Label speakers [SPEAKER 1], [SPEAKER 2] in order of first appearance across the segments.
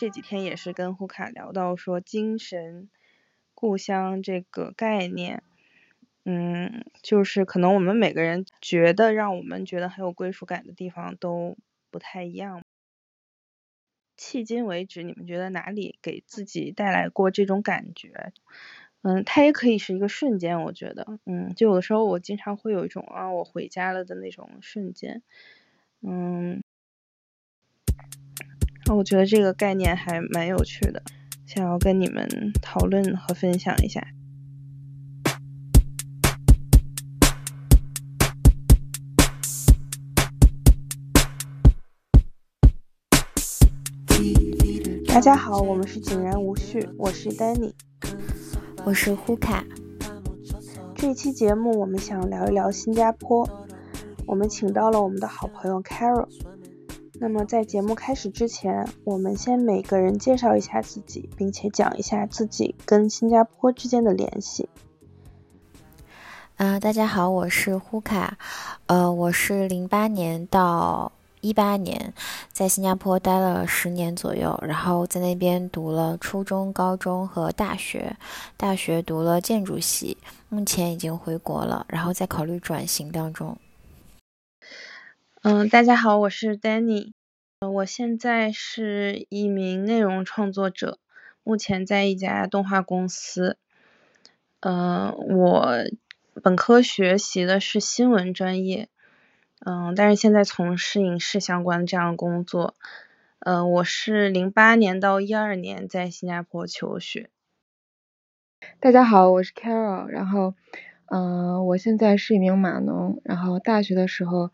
[SPEAKER 1] 这几天也是跟胡卡聊到说精神故乡这个概念，嗯，就是可能我们每个人觉得让我们觉得很有归属感的地方都不太一样。迄今为止，你们觉得哪里给自己带来过这种感觉？嗯，它也可以是一个瞬间，我觉得，嗯，就有的时候我经常会有一种啊，我回家了的那种瞬间，嗯。我觉得这个概念还蛮有趣的，想要跟你们讨论和分享一下。大家好，我们是井然无序，我是 Danny，
[SPEAKER 2] 我是呼卡。
[SPEAKER 1] 这期节目我们想聊一聊新加坡，我们请到了我们的好朋友 Carol。那么在节目开始之前，我们先每个人介绍一下自己，并且讲一下自己跟新加坡之间的联系。
[SPEAKER 2] 啊，大家好，我是呼卡，呃，我是零八年到一八年在新加坡待了十年左右，然后在那边读了初中、高中和大学，大学读了建筑系，目前已经回国了，然后在考虑转型当中。
[SPEAKER 1] 嗯，大家好，我是 Danny，我现在是一名内容创作者，目前在一家动画公司。嗯，我本科学习的是新闻专业，嗯，但是现在从事影视相关的这样的工作。嗯，我是零八年到一二年在新加坡求学。
[SPEAKER 3] 大家好，我是 Carol，然后，嗯，我现在是一名码农，然后大学的时候。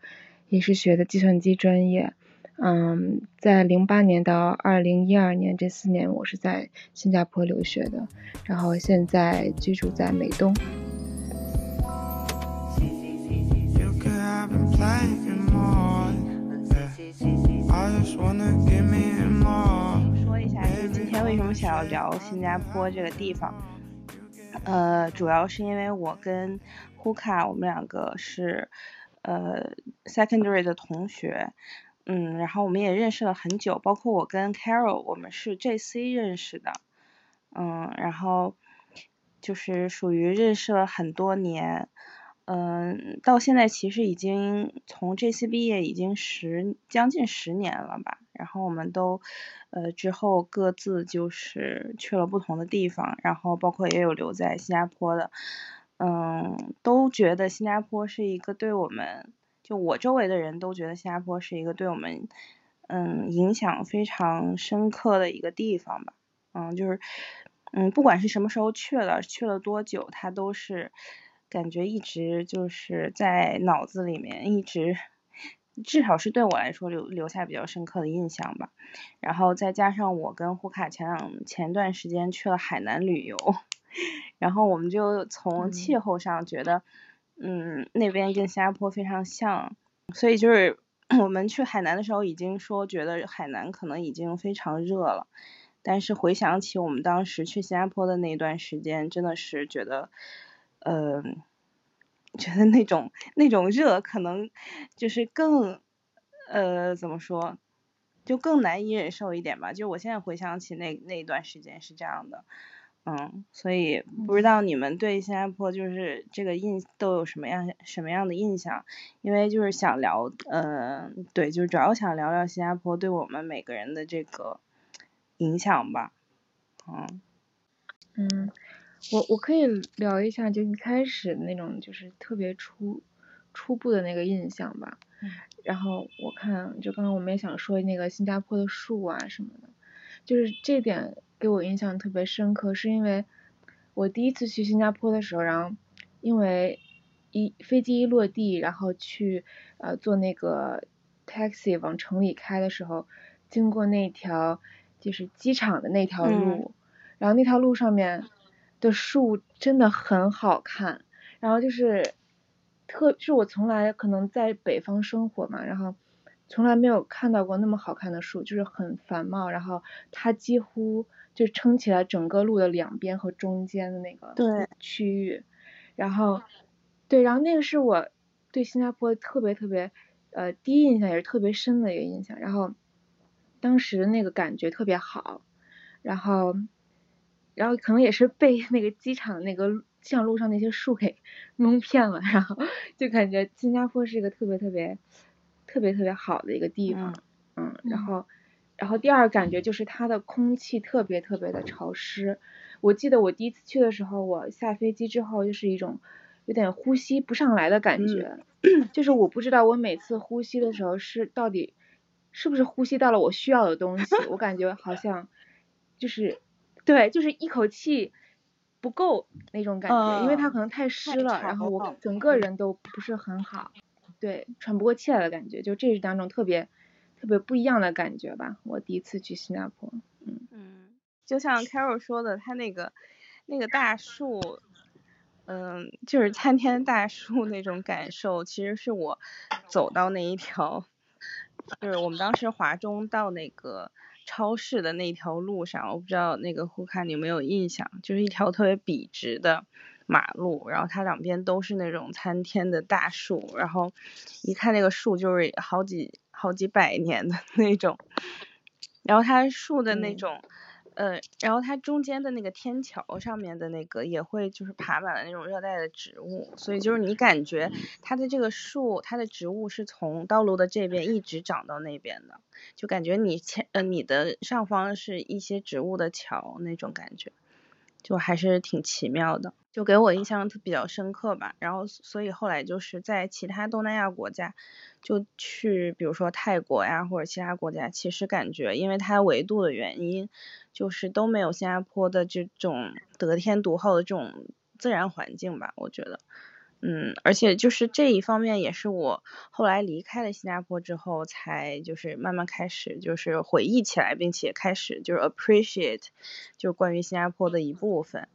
[SPEAKER 3] 也是学的计算机专业，嗯，在零八年到二零一二年这四年，我是在新加坡留学的，然后现在居住在美东。
[SPEAKER 1] 说一下，就是今天为什么想要聊新加坡这个地方？呃，主要是因为我跟呼卡，我们两个是。呃，secondary 的同学，嗯，然后我们也认识了很久，包括我跟 Carol，我们是 JC 认识的，嗯，然后就是属于认识了很多年，嗯，到现在其实已经从 JC 毕业已经十将近十年了吧，然后我们都呃之后各自就是去了不同的地方，然后包括也有留在新加坡的。嗯，都觉得新加坡是一个对我们，就我周围的人都觉得新加坡是一个对我们，嗯，影响非常深刻的一个地方吧。嗯，就是，嗯，不管是什么时候去了，去了多久，它都是感觉一直就是在脑子里面，一直，至少是对我来说留留下比较深刻的印象吧。然后再加上我跟胡卡前两前段时间去了海南旅游。然后我们就从气候上觉得，嗯，那边跟新加坡非常像，所以就是 我们去海南的时候已经说觉得海南可能已经非常热了，但是回想起我们当时去新加坡的那段时间，真的是觉得，呃，觉得那种那种热可能就是更，呃，怎么说，就更难以忍受一点吧。就我现在回想起那那一段时间是这样的。嗯，所以不知道你们对新加坡就是这个印都有什么样什么样的印象？因为就是想聊，嗯，对，就是主要想聊聊新加坡对我们每个人的这个影响吧。
[SPEAKER 3] 嗯，嗯，我我可以聊一下，就一开始那种就是特别初初步的那个印象吧。嗯。然后我看，就刚刚我们也想说那个新加坡的树啊什么的，就是这点。给我印象特别深刻，是因为我第一次去新加坡的时候，然后因为一飞机一落地，然后去呃坐那个 taxi 往城里开的时候，经过那条就是机场的那条路，然后那条路上面的树真的很好看，然后就是特是我从来可能在北方生活嘛，然后从来没有看到过那么好看的树，就是很繁茂，然后它几乎。就撑起来整个路的两边和中间的那个区域，然后，对，然后那个是我对新加坡特别特别呃第一印象也是特别深的一个印象。然后，当时那个感觉特别好，然后，然后可能也是被那个机场那个像路上那些树给 蒙骗了，然后就感觉新加坡是一个特别特别特别特别好的一个地方，嗯，然后，然后第二感觉就是它的空气特别特别的潮湿，我记得我第一次去的时候，我下飞机之后就是一种有点呼吸不上来的感觉，就是我不知道我每次呼吸的时候是到底。是不是呼吸到了我需要的东西？我感觉好像就是，对，就是一口气不够那种感觉，因为它可能太湿了，然后我整个人都不是很好，对，喘不过气来的感觉，就这是两种特别特别不一样的感觉吧。我第一次去新加坡，
[SPEAKER 1] 嗯嗯，就像 Carol 说的，他那个那个大树，嗯，就是参天大树那种感受，其实是我走到那一条。就是我们当时华中到那个超市的那条路上，我不知道那个胡卡你有没有印象，就是一条特别笔直的马路，然后它两边都是那种参天的大树，然后一看那个树就是好几好几百年的 那种，然后它树的那种。呃，然后它中间的那个天桥上面的那个也会就是爬满了那种热带的植物，所以就是你感觉它的这个树，它的植物是从道路的这边一直长到那边的，就感觉你前呃你的上方是一些植物的桥那种感觉，就还是挺奇妙的，就给我印象比较深刻吧。然后所以后来就是在其他东南亚国家。就去，比如说泰国呀，或者其他国家，其实感觉因为它维度的原因，就是都没有新加坡的这种得天独厚的这种自然环境吧，我觉得，嗯，而且就是这一方面也是我后来离开了新加坡之后，才就是慢慢开始就是回忆起来，并且开始就是 appreciate，就关于新加坡的一部分，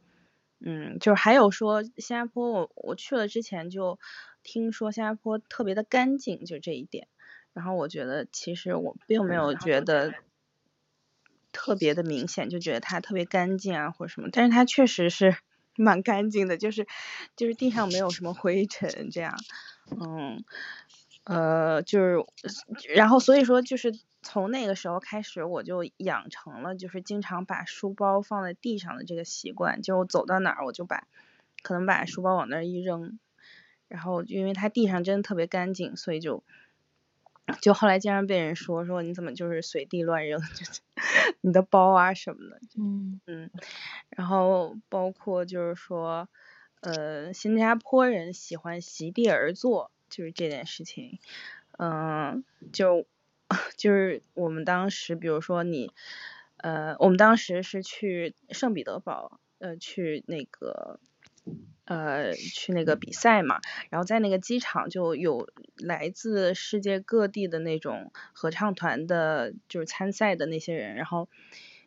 [SPEAKER 1] 嗯，就还有说新加坡，我我去了之前就。听说新加坡特别的干净，就这一点。然后我觉得其实我并没有觉得特别的明显，就觉得它特别干净啊或者什么。但是它确实是蛮干净的，就是就是地上没有什么灰尘这样。嗯，呃，就是然后所以说就是从那个时候开始，我就养成了就是经常把书包放在地上的这个习惯。就走到哪儿我就把可能把书包往那儿一扔。然后因为它地上真的特别干净，所以就就后来经常被人说说你怎么就是随地乱扔，就是 你的包啊什么的。嗯嗯，然后包括就是说，呃，新加坡人喜欢席地而坐，就是这件事情。嗯，就就是我们当时，比如说你，呃，我们当时是去圣彼得堡，呃，去那个。呃，去那个比赛嘛，然后在那个机场就有来自世界各地的那种合唱团的，就是参赛的那些人，然后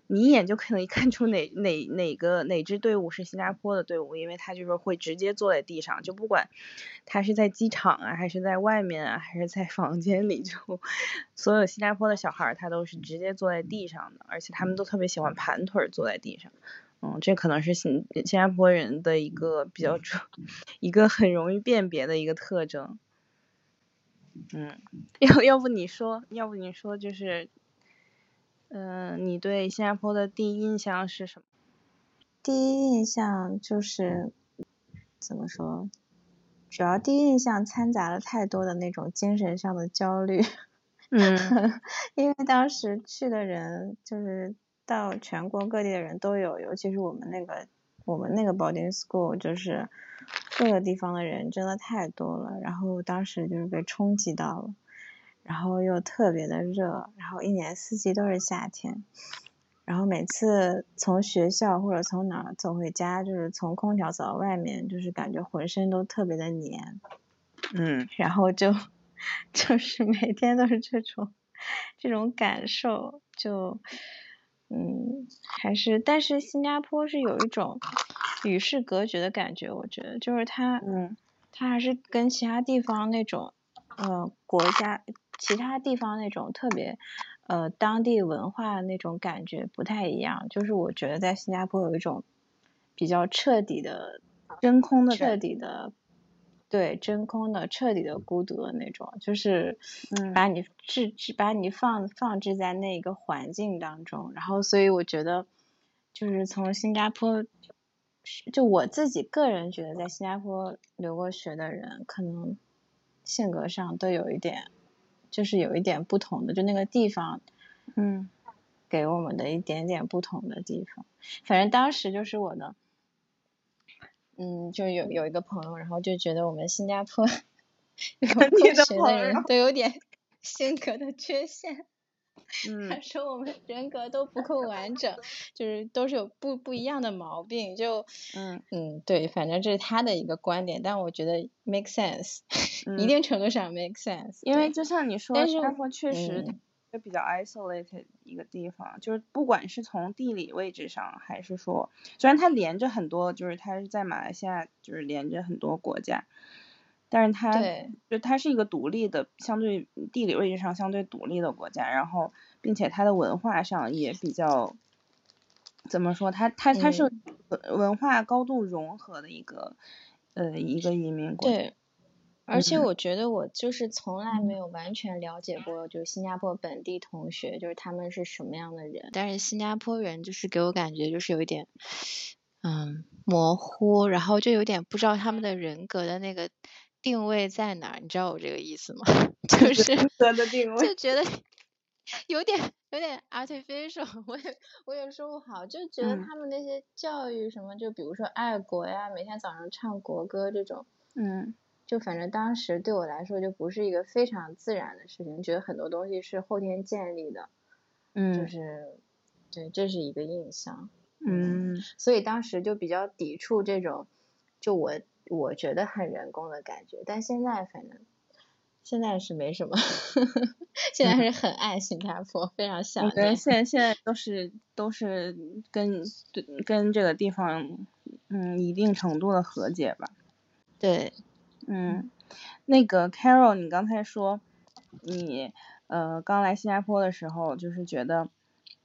[SPEAKER 1] 你一眼就可以 看出哪哪哪个哪支队伍是新加坡的队伍，因为他就是会直接坐在地上，就不管他是在机场啊，还是在外面啊，还是在房间里，就所有新加坡的小孩他都是直接坐在地上的，而且他们都特别喜欢盘腿坐在地上。嗯，这可能是新新加坡人的一个比较主，一个很容易辨别的一个特征。嗯，要要不你说，要不你说就是，嗯，你对新加坡的第一印象是什么？
[SPEAKER 4] 第一印象就是怎么说？主要第一印象掺杂了太多的那种精神上的焦虑。
[SPEAKER 1] 嗯，
[SPEAKER 4] 因为当时去的人就是。到全国各地的人都有，尤其是我们那个我们那个 boarding school，就是各个地方的人真的太多了，然后当时就是被冲击到了，然后又特别的热，然后一年四季都是夏天，然后每次从学校或者从哪儿走回家，就是从空调走到外面，就是感觉浑身都特别的黏，
[SPEAKER 1] 嗯，
[SPEAKER 4] 然后就 就是每天都是这种这种感受，就。嗯，还是，但是新加坡是有一种与世隔绝的感觉，我觉得，就是它，
[SPEAKER 1] 嗯，
[SPEAKER 4] 它还是跟其他地方那种，呃，国家其他地方那种特别，呃，当地文化那种感觉不太一样。就是我觉得在新加坡有一种比较彻底的
[SPEAKER 1] 真空的
[SPEAKER 4] 彻底的，对真空的、彻底的孤独的那种，就是把你置置把你放放置在那个环境当中，然后所以我觉得，就是从新加坡，就我自己个人觉得，在新加坡留过学的人，可能性格上都有一点，就是有一点不同的，就那个地方，
[SPEAKER 1] 嗯，
[SPEAKER 4] 给我们的一点点不同的地方。反正当时就是我的。嗯，就有有一个朋友，然后就觉得我们新加坡 有留学的人都有点 性格的缺陷。
[SPEAKER 1] 嗯，
[SPEAKER 4] 他说我们人格都不够完整，就是都是有不不一样的毛病。就
[SPEAKER 1] 嗯
[SPEAKER 4] 嗯，对，反正这是他的一个观点，但我觉得 make sense，一定程度上 make sense。
[SPEAKER 1] 因为就像你说，
[SPEAKER 4] 新
[SPEAKER 1] 加坡确实。就比较 isolated 一个地方，就是不管是从地理位置上，还是说，虽然它连着很多，就是它是在马来西亚，就是连着很多国家，但是它就它是一个独立的，相对地理位置上相对独立的国家，然后并且它的文化上也比较，怎么说，它它它是文化高度融合的一个呃一个移民国
[SPEAKER 4] 家。而且我觉得我就是从来没有完全了解过，就是新加坡本地同学，就是他们是什么样的人。但是新加坡人就是给我感觉就是有一点，嗯，模糊，然后就有点不知道他们的人格的那个定位在哪儿，你知道我这个意思吗？就是
[SPEAKER 1] 人格的定位，
[SPEAKER 4] 就觉得有点有点 artificial，我也我也说不好，就觉得他们那些教育什么，就比如说爱国呀，每天早上唱国歌这种，
[SPEAKER 1] 嗯。
[SPEAKER 4] 就反正当时对我来说就不是一个非常自然的事情，觉得很多东西是后天建立的，
[SPEAKER 1] 嗯，
[SPEAKER 4] 就是对，这是一个印象，
[SPEAKER 1] 嗯，
[SPEAKER 4] 所以当时就比较抵触这种，就我我觉得很人工的感觉，但现在反正现在是没什么，现在是很爱新加坡，非常想念。
[SPEAKER 1] 现在现在都是都是跟跟这个地方嗯一定程度的和解吧，
[SPEAKER 4] 对。
[SPEAKER 1] 嗯，那个 Carol，你刚才说你呃刚来新加坡的时候，就是觉得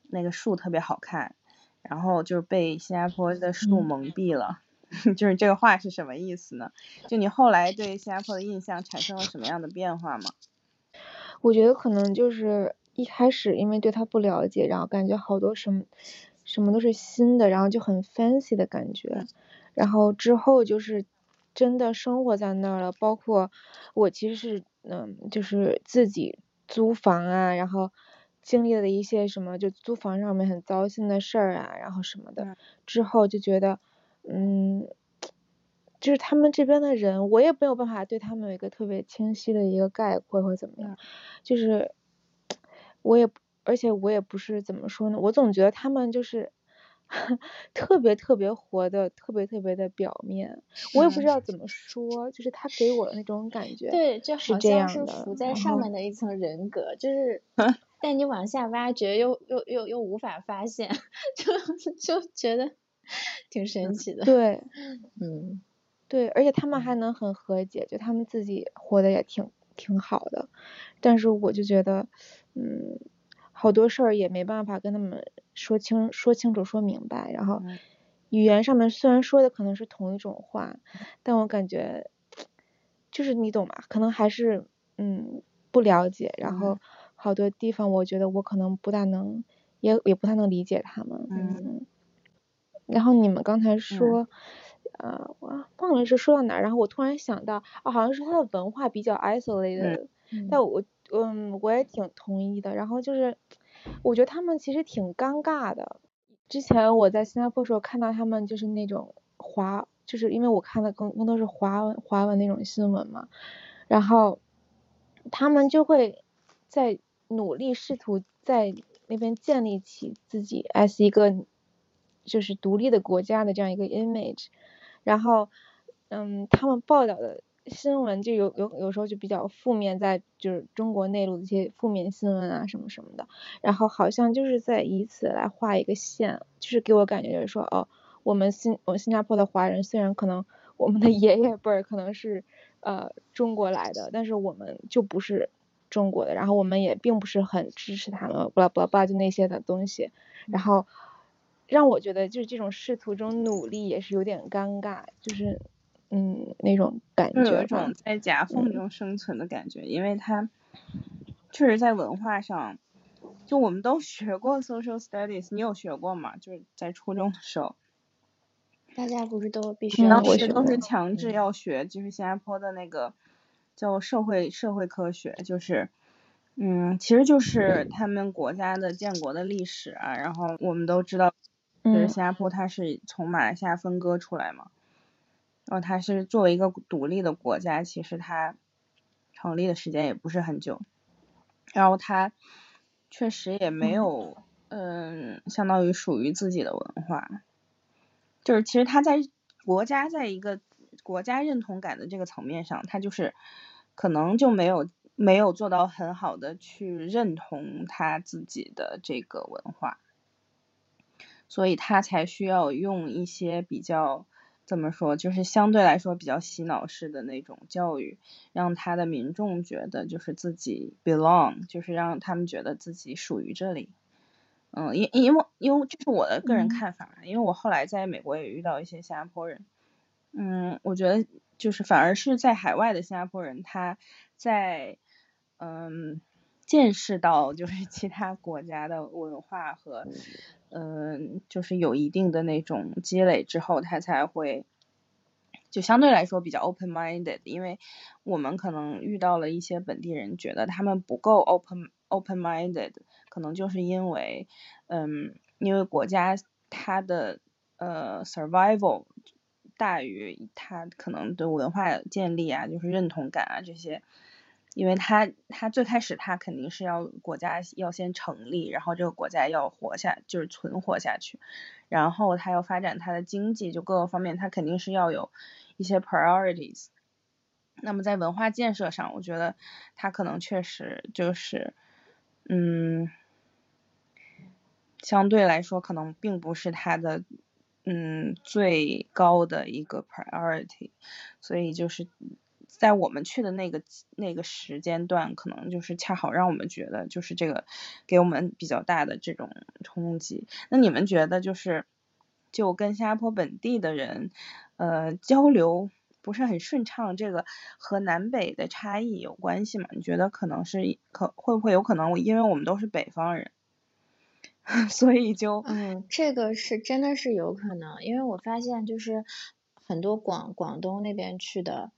[SPEAKER 1] 那个树特别好看，然后就是被新加坡的树蒙蔽了，就是这个话是什么意思呢？就你后来对新加坡的印象产生了什么样的变化吗？
[SPEAKER 3] 我觉得可能就是一开始因为对他不了解，然后感觉好多什么什么都是新的，然后就很 fancy 的感觉，然后之后就是。真的生活在那儿了，包括我其实是嗯，就是自己租房啊，然后经历了一些什么，就租房上面很糟心的事儿啊，然后什么的，之后就觉得嗯，就是他们这边的人，我也没有办法对他们有一个特别清晰的一个概括或者怎么样，就是我也而且我也不是怎么说呢，我总觉得他们就是。特别特别活的，特别特别的表面，我也不知道怎么说，就是他给我的那种感觉，
[SPEAKER 4] 对，就
[SPEAKER 3] 好像
[SPEAKER 4] 是浮在上面的一层人格，就是 但你往下挖掘，又又又又无法发现，就就觉得挺神奇的。
[SPEAKER 3] 对，
[SPEAKER 4] 嗯，
[SPEAKER 3] 对，而且他们还能很和解，就他们自己活的也挺挺好的，但是我就觉得，嗯。好多事儿也没办法跟他们说清说清楚说明白，然后语言上面虽然说的可能是同一种话，但我感觉就是你懂吗？可能还是嗯不了解，然后好多地方我觉得我可能不大能也也不太能理解他们。嗯。然后你们刚才说，呃，我忘了是说到哪儿，然后我突然想到，哦，好像是他的文化比较 isolated，但我。嗯，我也挺同意的。然后就是，我觉得他们其实挺尴尬的。之前我在新加坡时候看到他们就是那种华，就是因为我看的更更多是华文华文那种新闻嘛。然后他们就会在努力试图在那边建立起自己 as 一个就是独立的国家的这样一个 image。然后，嗯，他们报道的。新闻就有有有时候就比较负面，在就是中国内陆的一些负面新闻啊什么什么的，然后好像就是在以此来画一个线，就是给我感觉就是说，哦，我们新我们新加坡的华人虽然可能我们的爷爷辈儿可能是呃中国来的，但是我们就不是中国的，然后我们也并不是很支持他们，巴拉巴拉巴就那些的东西，然后让我觉得就是这种仕途中努力也是有点尴尬，就是。嗯那种感觉，
[SPEAKER 1] 有一种在夹缝中生存的感觉，因为它确实在文化上，就我们都学过 social studies，你有学过吗？就是在初中的时候，
[SPEAKER 2] 大家不是都必须
[SPEAKER 1] 当时都是强制要学，就是新加坡的那个叫社会社会科学，就是。嗯，其实就是他们国家的建国的历史啊，然后我们都知道，就是新加坡它是从马来西亚分割出来嘛，然后它是作为一个独立的国家，其实它成立的时间也不是很久，然后它确实也没有，嗯，相当于属于自己的文化，就是其实它在国家在一个国家认同感的这个层面上，它就是可能就没有。没有做到很好的去认同他自己的这个文化，所以他才需要用一些比较怎么说，就是相对来说比较洗脑式的那种教育，让他的民众觉得就是自己 belong，就是让他们觉得自己属于这里。嗯，因因为因为这是我的个人看法，因为我后来在美国也遇到一些新加坡人，嗯，我觉得就是反而是在海外的新加坡人，他在嗯，见识到就是 其他国家的文化和，嗯，就是有一定的那种积累之后，他才会就相对来说比较 open minded。因为我们可能遇到了一些本地人，觉得他们不够 open open minded，可能就是因为，嗯，因为国家它的呃 survival 大于他可能对文化建立啊，就是认同感啊这些。因为他他最开始他肯定是要国家要先成立，然后这个国家要活下就是存活下去，然后他要发展他的经济，就各个方面他肯定是要有一些 priorities。那么在文化建设上，我觉得他可能确实就是嗯，相对来说可能并不是他的嗯最高的一个 priority，所以就是。在我们去的那个那个时间段，可能就是恰好让我们觉得就是这个给我们比较大的这种冲击。那你们觉得就是就跟新加坡本地的人呃交流不是很顺畅，这个和南北的差异有关系吗？你觉得可能是可会不会有可能？因为我们都是北方人，所以就
[SPEAKER 2] 嗯，这个是真的是有可能，因为我发现就是很多广广东那边去的。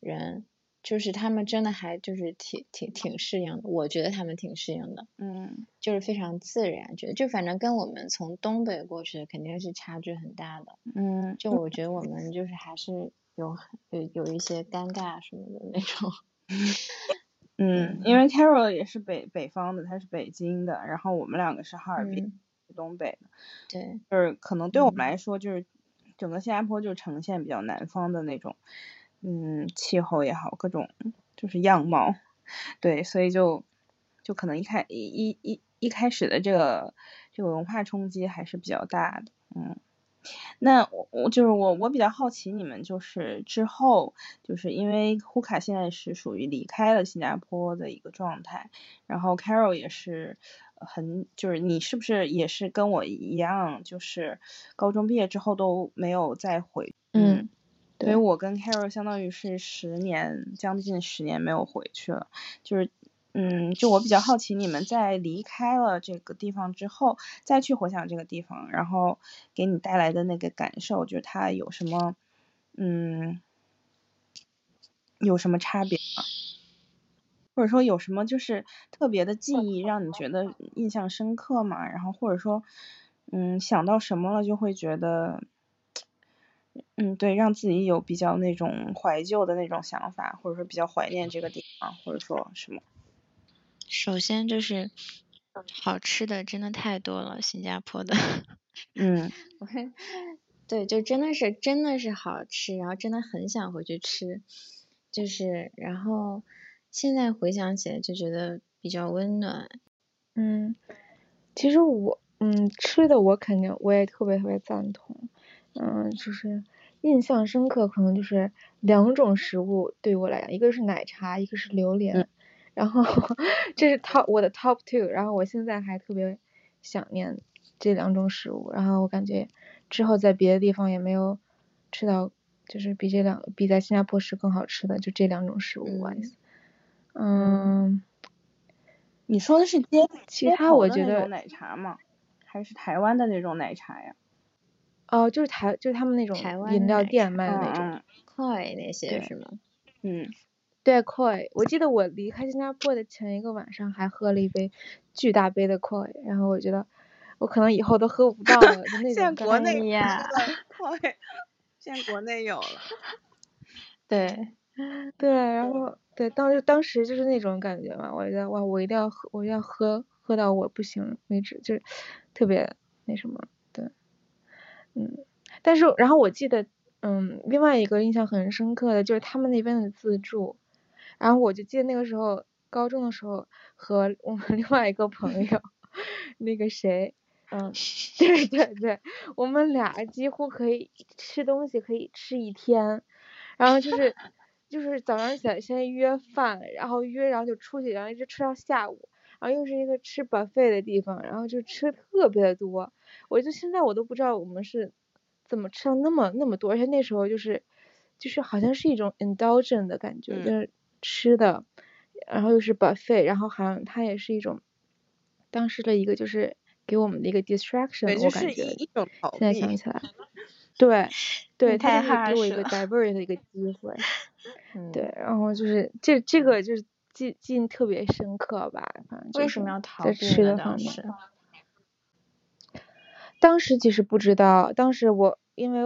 [SPEAKER 2] 人就是他们真的还就是挺挺挺适应的，我觉得他们挺适应的，
[SPEAKER 1] 嗯，
[SPEAKER 2] 就是非常自然，觉得就反正跟我们从东北过去的肯定是差距很大的，
[SPEAKER 1] 嗯，
[SPEAKER 2] 就我觉得我们就是还是有有有一些尴尬什么的那种，
[SPEAKER 1] 嗯，因为 Carol 也是北北方的，他是北京的，然后我们两个是哈尔滨，东北的，
[SPEAKER 2] 对，
[SPEAKER 1] 就是可能对我们来说，就是整个新加坡就呈现比较南方的那种。嗯，气候也好，各种就是样貌，对，所以就就可能一开一一一开始的这个这个文化冲击还是比较大的，嗯，那我我就是我我比较好奇你们就是之后就是因为呼卡现在是属于离开了新加坡的一个状态，然后 Carol 也是很就是你是不是也是跟我一样，就是高中毕业之后都没有再回，
[SPEAKER 3] 嗯。
[SPEAKER 1] 所以我跟 Carol 相当于是十年，将近十年没有回去了。就是，嗯，就我比较好奇，你们在离开了这个地方之后，再去回想这个地方，然后给你带来的那个感受，就是它有什么，嗯，有什么差别吗？或者说有什么就是特别的记忆让你觉得印象深刻吗？然后或者说，嗯，想到什么了就会觉得。嗯，对，让自己有比较那种怀旧的那种想法，或者说比较怀念这个地方，或者说什么。
[SPEAKER 2] 首先就是好吃的真的太多了，新加坡的。
[SPEAKER 1] 嗯。
[SPEAKER 2] 对，就真的是真的是好吃，然后真的很想回去吃，就是然后现在回想起来就觉得比较温暖。
[SPEAKER 3] 嗯，其实我嗯吃的我肯定我也特别特别赞同。嗯，就是印象深刻，可能就是两种食物对我来讲，一个是奶茶，一个是榴莲。然后这是 top 我的 top two，然后我现在还特别想念这两种食物。然后我感觉之后在别的地方也没有吃到就是比这两比在新加坡吃更好吃的就这两种食物。嗯，
[SPEAKER 1] 你说的是街
[SPEAKER 3] 其他我觉得
[SPEAKER 1] 奶茶吗？还是台湾的那种奶茶呀？
[SPEAKER 3] 哦，就是台就是他们那种饮料店卖的那种
[SPEAKER 4] ，Koi 那些是吗？
[SPEAKER 1] 嗯，
[SPEAKER 3] 对，Koi。我记得我离开新加坡的前一个晚上还喝了一杯巨大杯的 Koi，然后我觉得我可能以后都喝不到了，就那种
[SPEAKER 1] 现在国内
[SPEAKER 4] 呀，
[SPEAKER 1] Koi，现在国内有了。
[SPEAKER 4] 对，
[SPEAKER 3] 对，然后对，当时当时就是那种感觉嘛，我觉得哇，我一定要喝，我要喝喝到我不行为止，就是特别那什么。嗯，但是然后我记得，嗯，另外一个印象很深刻的就是他们那边的自助，然后我就记得那个时候高中的时候和我们另外一个朋友，那个谁，嗯，对对对，我们俩几乎可以吃东西可以吃一天，然后就是就是早上起来先约饭，然后约然后就出去，然后一直吃到下午。然后又是一个吃 buffet 的地方，然后就吃特别的多，我就现在我都不知道我们是怎么吃了那么那么多，而且那时候就是就是好像是一种 indulgent 的感觉，就是吃的，然后又是 buffet，然后好像它也是一种当时的一个就是给我们的一个 distraction，我感觉现在想起来，对 对，它就是给我一个 divert 的一个机会，对，然后就是这这个就是。记记忆特别深刻吧，反正
[SPEAKER 4] 为什么要逃
[SPEAKER 3] 避吃的方面？当时其实不知道，当时我因为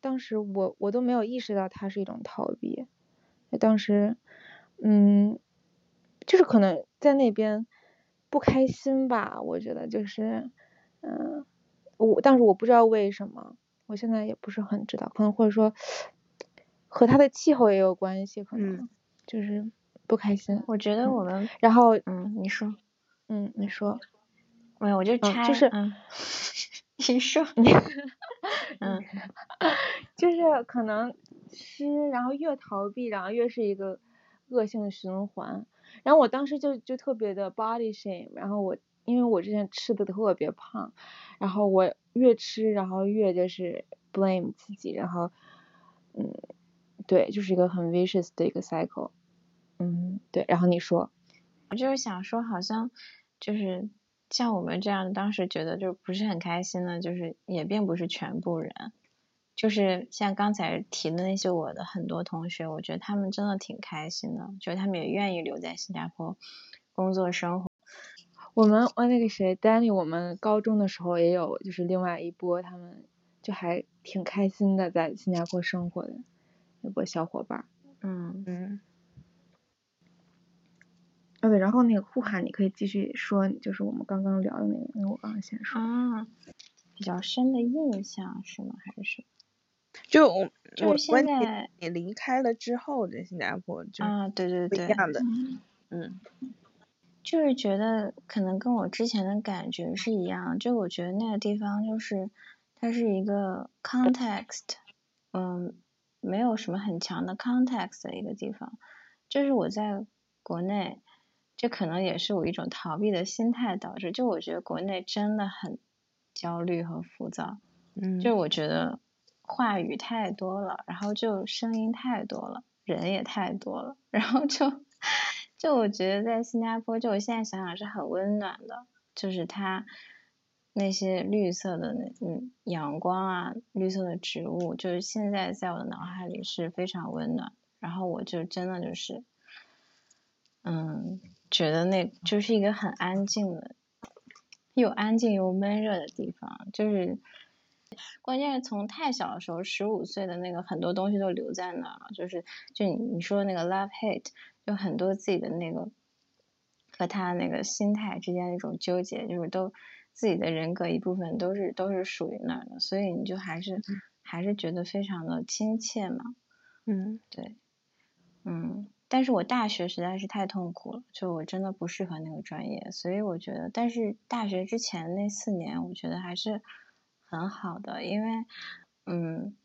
[SPEAKER 3] 当时我我都没有意识到它是一种逃避，当时嗯，就是可能在那边不开心吧，我觉得就是嗯，我当时我不知道为什么，我现在也不是很知道，可能或者说和它的气候也有关系，可能就是。不开心，
[SPEAKER 4] 我觉得我们，
[SPEAKER 3] 然后，
[SPEAKER 4] 嗯，你说，
[SPEAKER 3] 嗯，你说，
[SPEAKER 4] 没有，我就
[SPEAKER 3] 拆，就是，
[SPEAKER 4] 你说，嗯，
[SPEAKER 3] 就是可能吃，然后越逃避，然后越是一个恶性循环。然后我当时就就特别的 body shame，然后我因为我之前吃的特别胖，然后我越吃，然后越就是 blame 自己，然后，嗯，对，就是一个很 vicious 的一个 cycle。嗯，对，然后你说，
[SPEAKER 4] 我就是想说，好像就是像我们这样，当时觉得就不是很开心的，就是也并不是全部人，就是像刚才提的那些我的很多同学，我觉得他们真的挺开心的，就是他们也愿意留在新加坡工作生活。
[SPEAKER 3] 我们我那个谁，Danny，我们高中的时候也有，就是另外一波，他们就还挺开心的，在新加坡生活的那波小伙伴。
[SPEAKER 4] 嗯嗯。
[SPEAKER 3] 啊对，然后那个呼喊你可以继续说，就是我们刚刚聊的那个，因为我刚刚先说。
[SPEAKER 4] 啊，比较深的印象是吗？还是？
[SPEAKER 1] 就我
[SPEAKER 4] 我现在
[SPEAKER 1] 你离开了之后的新加坡就
[SPEAKER 4] 啊对对对
[SPEAKER 1] 不一样的，嗯，
[SPEAKER 4] 就是觉得可能跟我之前的感觉是一样，就我觉得那个地方就是它是一个 context，嗯，没有什么很强的 context 的一个地方，就是我在国内。这可能也是我一种逃避的心态导致，就我觉得国内真的很焦虑和浮躁，
[SPEAKER 1] 嗯，
[SPEAKER 4] 就我觉得话语太多了，然后就声音太多了，人也太多了，然后就 就我觉得在新加坡，就我现在想想是很温暖的，就是它那些绿色的那嗯阳光啊，绿色的植物，就是现在在我的脑海里是非常温暖，然后我就真的就是嗯。觉得那就是一个很安静的，又安静又闷热的地方，就是关键是从太小的时候，十五岁的那个很多东西都留在那儿了，就是就你你说的那个 love hate，就很多自己的那个和他那个心态之间的一种纠结，就是都自己的人格一部分都是都是属于那儿的，所以你就还是还是觉得非常的亲切嘛，
[SPEAKER 1] 嗯，
[SPEAKER 4] 对，嗯。但是我大学实在是太痛苦了，就我真的不适合那个专业，所以我觉得，但是大学之前那四年，我觉得还是很好的，因为，嗯，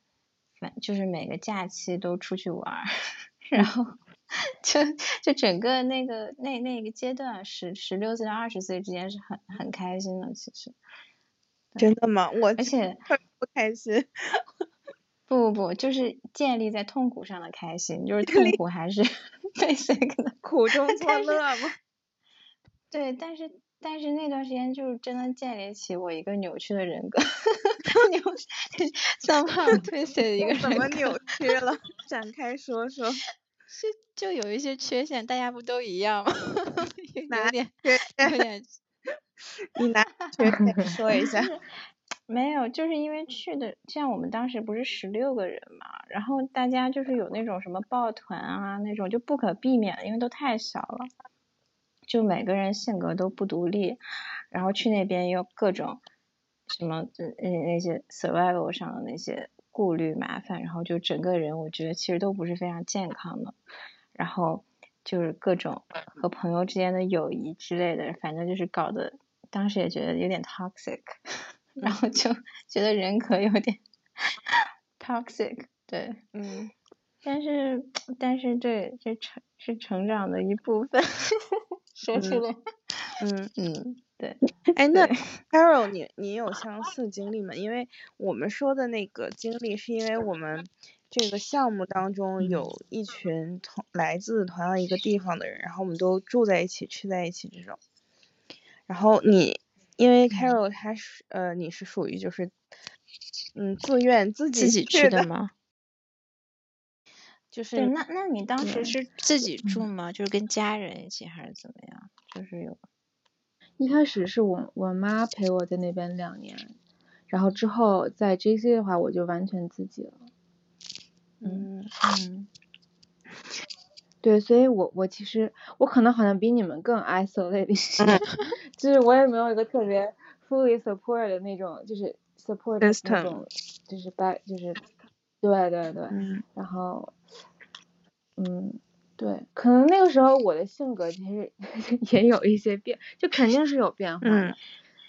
[SPEAKER 4] 反就是每个假期都出去玩，然后就就整个那个那那个阶段，十十六岁到二十岁之间是很很开心的，其实。
[SPEAKER 1] 真的吗？我
[SPEAKER 4] 而且
[SPEAKER 1] 不开心。
[SPEAKER 4] 不不不，就是建立在痛苦上的开心，就是痛苦还是对谁可能
[SPEAKER 1] 苦中作乐吗？
[SPEAKER 4] 对，但是但是那段时间就是真的建立起我一个扭曲的人格，扭三胖推卸的一个人格。
[SPEAKER 1] 怎么扭曲了？展开说说。
[SPEAKER 4] 是就有一些缺陷，大家不都一样吗？有点
[SPEAKER 1] 有点。你拿缺陷说一下。
[SPEAKER 4] 没有，就是因为去的，像我们当时不是十六个人嘛，然后大家就是有那种什么抱团啊，那种就不可避免，因为都太小了，就每个人性格都不独立，然后去那边又各种什么那那些 survival 上的那些顾虑麻烦，然后就整个人我觉得其实都不是非常健康的，然后就是各种和朋友之间的友谊之类的，反正就是搞得当时也觉得有点 toxic。然后就觉得人格有点 toxic，对，
[SPEAKER 1] 嗯，
[SPEAKER 4] 但是但是这这成是成长的一部分，说出来，
[SPEAKER 1] 嗯。
[SPEAKER 4] 嗯，对，
[SPEAKER 1] 哎，那 Carol，你你有相似经历吗？因为我们说的那个经历，是因为我们这个项目当中有一群同来自同样一个地方的人，然后我们都住在一起，吃在一起这种，然后你。因为 Carol 他是呃，你是属于就是，嗯，自愿自己
[SPEAKER 4] 自己
[SPEAKER 1] 去
[SPEAKER 4] 的吗？
[SPEAKER 1] 就是
[SPEAKER 4] 对，那那你当时是自己住吗？就是跟家人一起还是怎么样？就是有，
[SPEAKER 3] 一开始是我我妈陪我在那边两年，然后之后在 JC 的话，我就完全自己了。
[SPEAKER 1] 嗯
[SPEAKER 4] 嗯。
[SPEAKER 3] 对，所以我我其实我可能好像比你们更 isolated 一些，就是我也没有一个特别 fully support 的那种，就是 support 那种，就是 back 就是，对对对，然后，嗯，对，可能那个时候我的性格其实 也有一些变，就肯定是有变化的。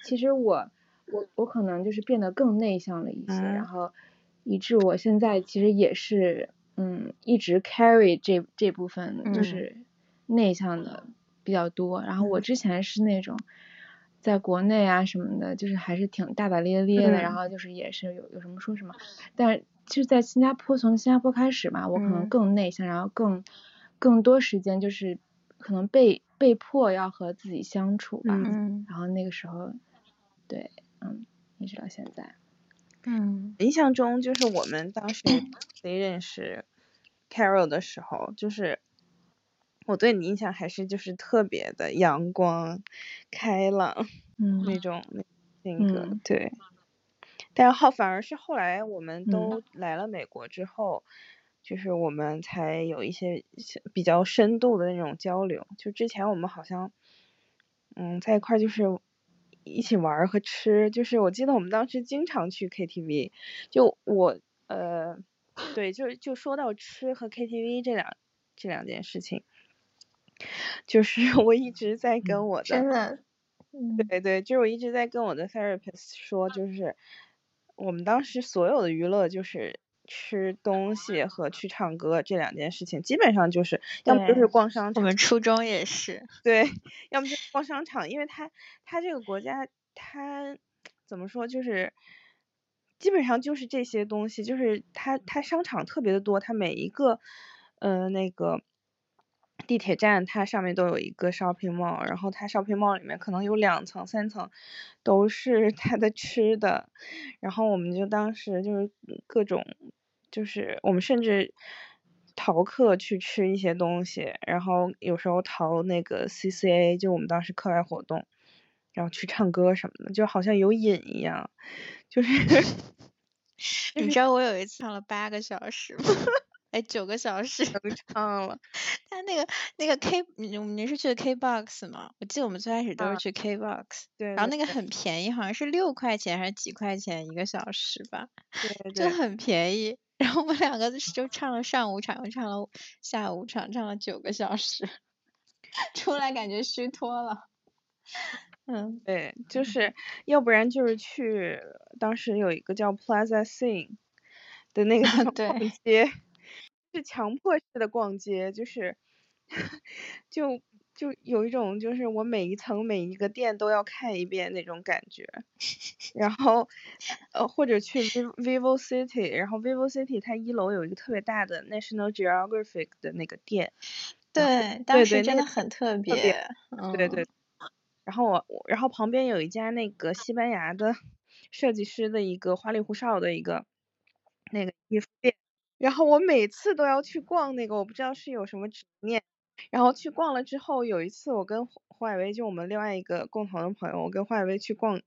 [SPEAKER 3] 其实我我我可能就是变得更内向了一些，然后以致我现在其实也是。嗯，一直 carry 这这部分就是内向的比较多。然后我之前是那种在国内啊什么的，就是还是挺大大咧咧的。然后就是也是有有什么说什么。但其实，在新加坡从新加坡开始嘛，我可能更内向，然后更更多时间就是可能被被迫要和自己相处吧。
[SPEAKER 4] 嗯。
[SPEAKER 3] 然后那个时候，对，嗯，一直到现在。
[SPEAKER 4] 嗯，
[SPEAKER 1] 印象中就是我们当时谁认识 Carol 的时候，就是我对你印象还是就是特别的阳光、开朗，
[SPEAKER 3] 嗯，
[SPEAKER 1] 那种那性格，对。但是后反而是后来我们都来了美国之后，就是我们才有一些比较深度的那种交流。就之前我们好像，嗯，在一块就是。一起玩和吃，就是我记得我们当时经常去 KTV，就我呃，对，就就说到吃和 KTV 这两这两件事情，就是 我一直在跟我的，
[SPEAKER 4] 真的，
[SPEAKER 1] 对对，就是我一直在跟我的 therapist 说，就是我们当时所有的娱乐就是。吃东西和去唱歌这两件事情，基本上就是要么就是逛商场。
[SPEAKER 4] 我们初中也是。
[SPEAKER 1] 对，要么就逛商场，因为他他这个国家他怎么说，就是基本上就是这些东西，就是它它商场特别的多，它每一个呃那个地铁站它上面都有一个 shopping mall，然后它 shopping mall 里面可能有两层三层都是 它的吃的，然后我们就当时就是各种。就是我们甚至逃课去吃一些东西，然后有时候逃那个 CCA，就我们当时课外活动，然后去唱歌什么的，就好像有瘾一样。就是
[SPEAKER 4] 你知道我有一次唱了八个小时吗？哎，九个小时
[SPEAKER 1] 能唱了。
[SPEAKER 4] 他那个那个 K，你你是去的 KBox 吗？我记得我们最开始都是去 KBox，
[SPEAKER 1] 对。
[SPEAKER 4] 然后那个很便宜，好像是六块钱还是几块钱一个小时吧？
[SPEAKER 1] 对对。
[SPEAKER 4] 就很便宜。然后我们两个就唱了上午场，又唱了下午场，唱了九个小时，出来感觉虚脱了。嗯，
[SPEAKER 1] 对，就是要不然就是去当时有一个叫 Plaza Sing 的那个逛街，是强迫式的逛街，就是 就就有一种就是我每一层每一个店都要看一遍那种感觉，然后呃或者去 Vivo City，然后 Vivo City 它一楼有一个特别大的 National Geographic 的那个店，
[SPEAKER 4] 对，当时真的很特别，
[SPEAKER 1] 对对。然后我然后旁边有一家那个西班牙的设计师的一个花里胡哨的一个那个衣服店，然后我每次都要去逛那个，我不知道是有什么执念。然后去逛了之后，有一次我跟胡海威，就我们另外一个共同的朋友，我跟胡海威去逛，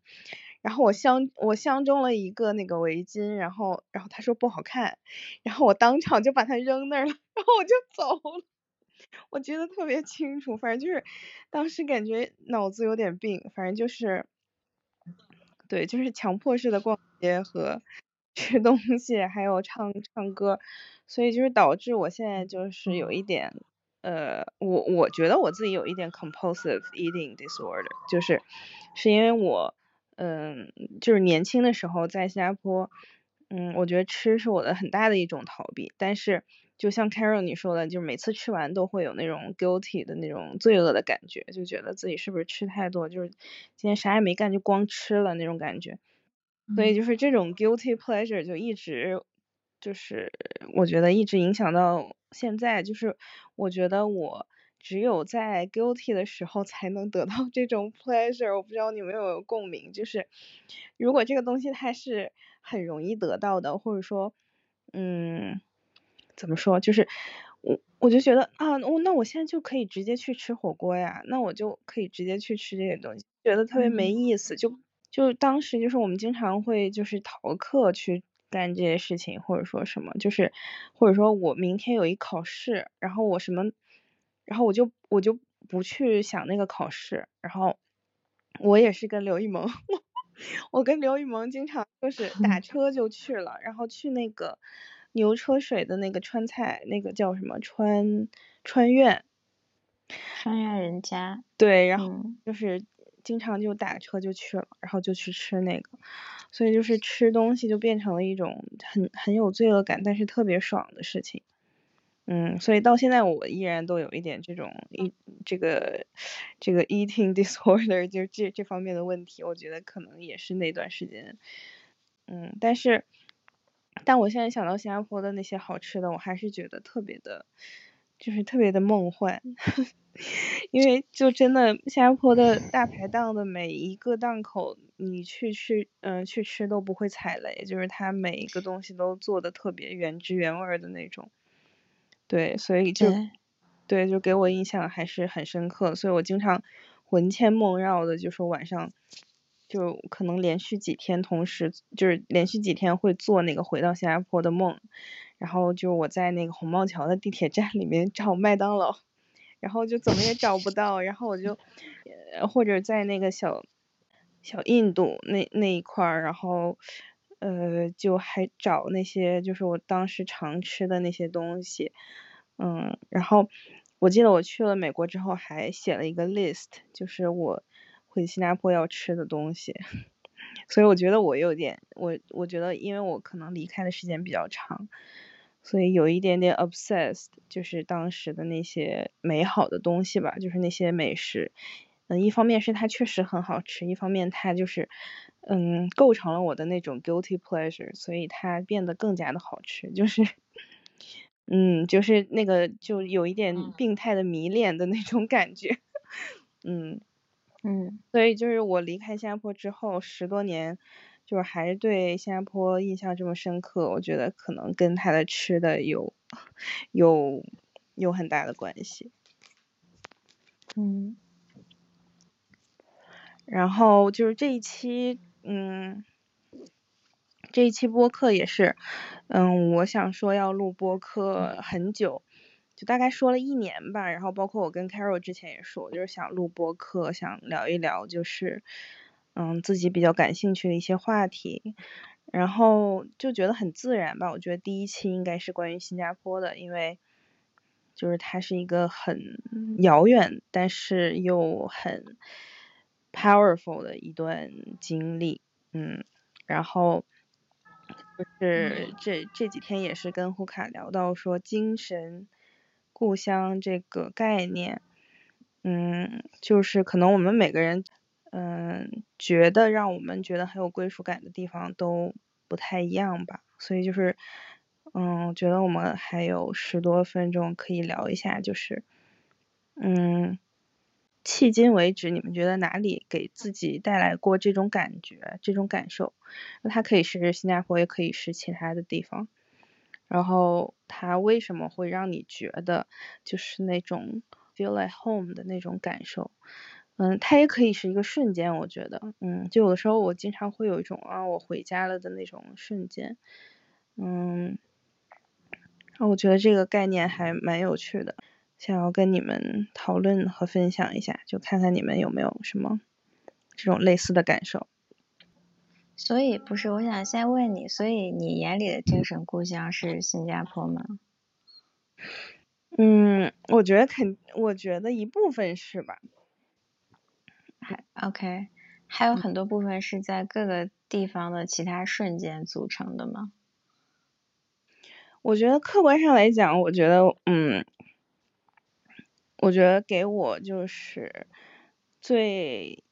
[SPEAKER 1] 然后我相我相中了一个那个围巾，然后然后他说不好看，然后我当场就把它扔那儿了，然后我就走了。我记得特别清楚，反正就是当时感觉脑子有点病，反正就是对，就是强迫式的逛街和吃东西，还有唱唱歌，所以就是导致我现在就是有一点。呃，我我觉得我自己有一点 compulsive eating disorder，就是是因为我，嗯，就是年轻的时候在新加坡，嗯，我觉得吃是我的很大的一种逃避，但是就像 Carol 你说的，就是每次吃完都会有那种 guilty 的那种罪恶的感觉，就觉得自己是不是吃太多，就是今天啥也没干就光吃了那种感觉，所以就是这种 guilty pleasure 就一直。就是我觉得一直影响到现在，就是我觉得我只有在 guilty 的时候才能得到 这种 pleasure。我不知道你们有没有共鸣，就是如果这个东西它是很容易得到的，或者说，嗯，怎么说，就是我我就觉得啊，我那我现在就可以直接去吃火锅呀，那我就可以直接去吃这些东西，觉得特别没意思。就就当时就是我们经常会就是逃课去。干这些事情，或者说什么，就是或者说我明天有一考试，然后我什么，然后我就我就不去想那个考试，然后我也是跟刘一萌，我跟刘一萌经常就是打 车就去了，然后去那个牛车水的那个川菜，那个叫什么川川苑，
[SPEAKER 4] 川苑人家，
[SPEAKER 1] 对，然后就是经常就打车就去了，然后就去吃那个。所以就是吃东西就变成了一种很很有罪恶感，但是特别爽的事情。嗯，所以到现在我依然都有一点这种一这个这个 eating disorder，就这这方面的问题。我觉得可能也是那段时间。嗯，但是但我现在想到新加坡的那些好吃的，我还是觉得特别的，就是特别的梦幻。因为就真的新加坡的大排档的每一个档口，你去去嗯去吃都不会踩雷，就是它每一个东西都做的特别原汁原味的那种。对，所以就对，就给我印象还是很深刻，所以我经常魂牵梦绕的，就说晚上就可能连续几天同时就是连续几天会做那个回到新加坡的梦，然后就我在那个红帽桥的地铁站里面找麦当劳。然后就怎么也找不到，然后我就，或者在那个小小印度那那一块儿，然后，呃，就还找那些就是我当时常吃的那些东西，嗯，然后我记得我去了美国之后还写了一个 list，就是我回新加坡要吃的东西，所以我觉得我有点，我我觉得因为我可能离开的时间比较长。所以有一点点 obsessed，就是当时的那些美好的东西吧，就是那些美食。嗯，一方面是它确实很好吃，一方面它就是，嗯，构成了我的那种 guilty pleasure，所以它变得更加的好吃。就是，嗯，就是那个就有一点病态的迷恋的那种感觉。嗯
[SPEAKER 4] 嗯，
[SPEAKER 1] 所以就是我离开新加坡之后十多年。就是还是对新加坡印象这么深刻，我觉得可能跟他的吃的有有有很大的关系。
[SPEAKER 4] 嗯，
[SPEAKER 1] 然后就是这一期，嗯，这一期播客也是，嗯，我想说要录播客很久，就大概说了一年吧。然后包括我跟 Carol 之前也说，就是想录播客，想聊一聊，就是。嗯，自己比较感兴趣的一些话题，然后就觉得很自然吧。我觉得第一期应该是关于新加坡的，因为就是它是一个很遥远，但是又很 powerful 的一段经历。嗯，然后就是这这几天也是跟胡卡聊到说精神故乡这个概念。嗯，就是可能我们每个人，嗯，觉得让我们觉得很有归属感的地方都不太一样吧。所以就是，嗯，觉得我们还有十多分钟可以聊一下，就是，嗯，迄今为止你们觉得哪里给自己带来过这种感觉、这种感受？那它可以是新加坡，也可以是其他的地方。然后它为什么会让你觉得就是那种 feel like home 的那种感受？嗯，它也可以是一个瞬间，我觉得，嗯，就有的时候我经常会有一种啊，我回家了的那种瞬间，嗯，我觉得这个概念还蛮有趣的，想要跟你们讨论和分享一下，就看看你们有没有什么这种类似的感受。
[SPEAKER 4] 所以不是，我想先问你，所以你眼里的精神故乡是新加坡吗？
[SPEAKER 1] 嗯，我觉得肯，我觉得一部分是吧。
[SPEAKER 4] 还 OK，还有很多部分是在各个地方的其他瞬间组成的吗？
[SPEAKER 1] 我觉得客观上来讲，我觉得，嗯，我觉得给我就是最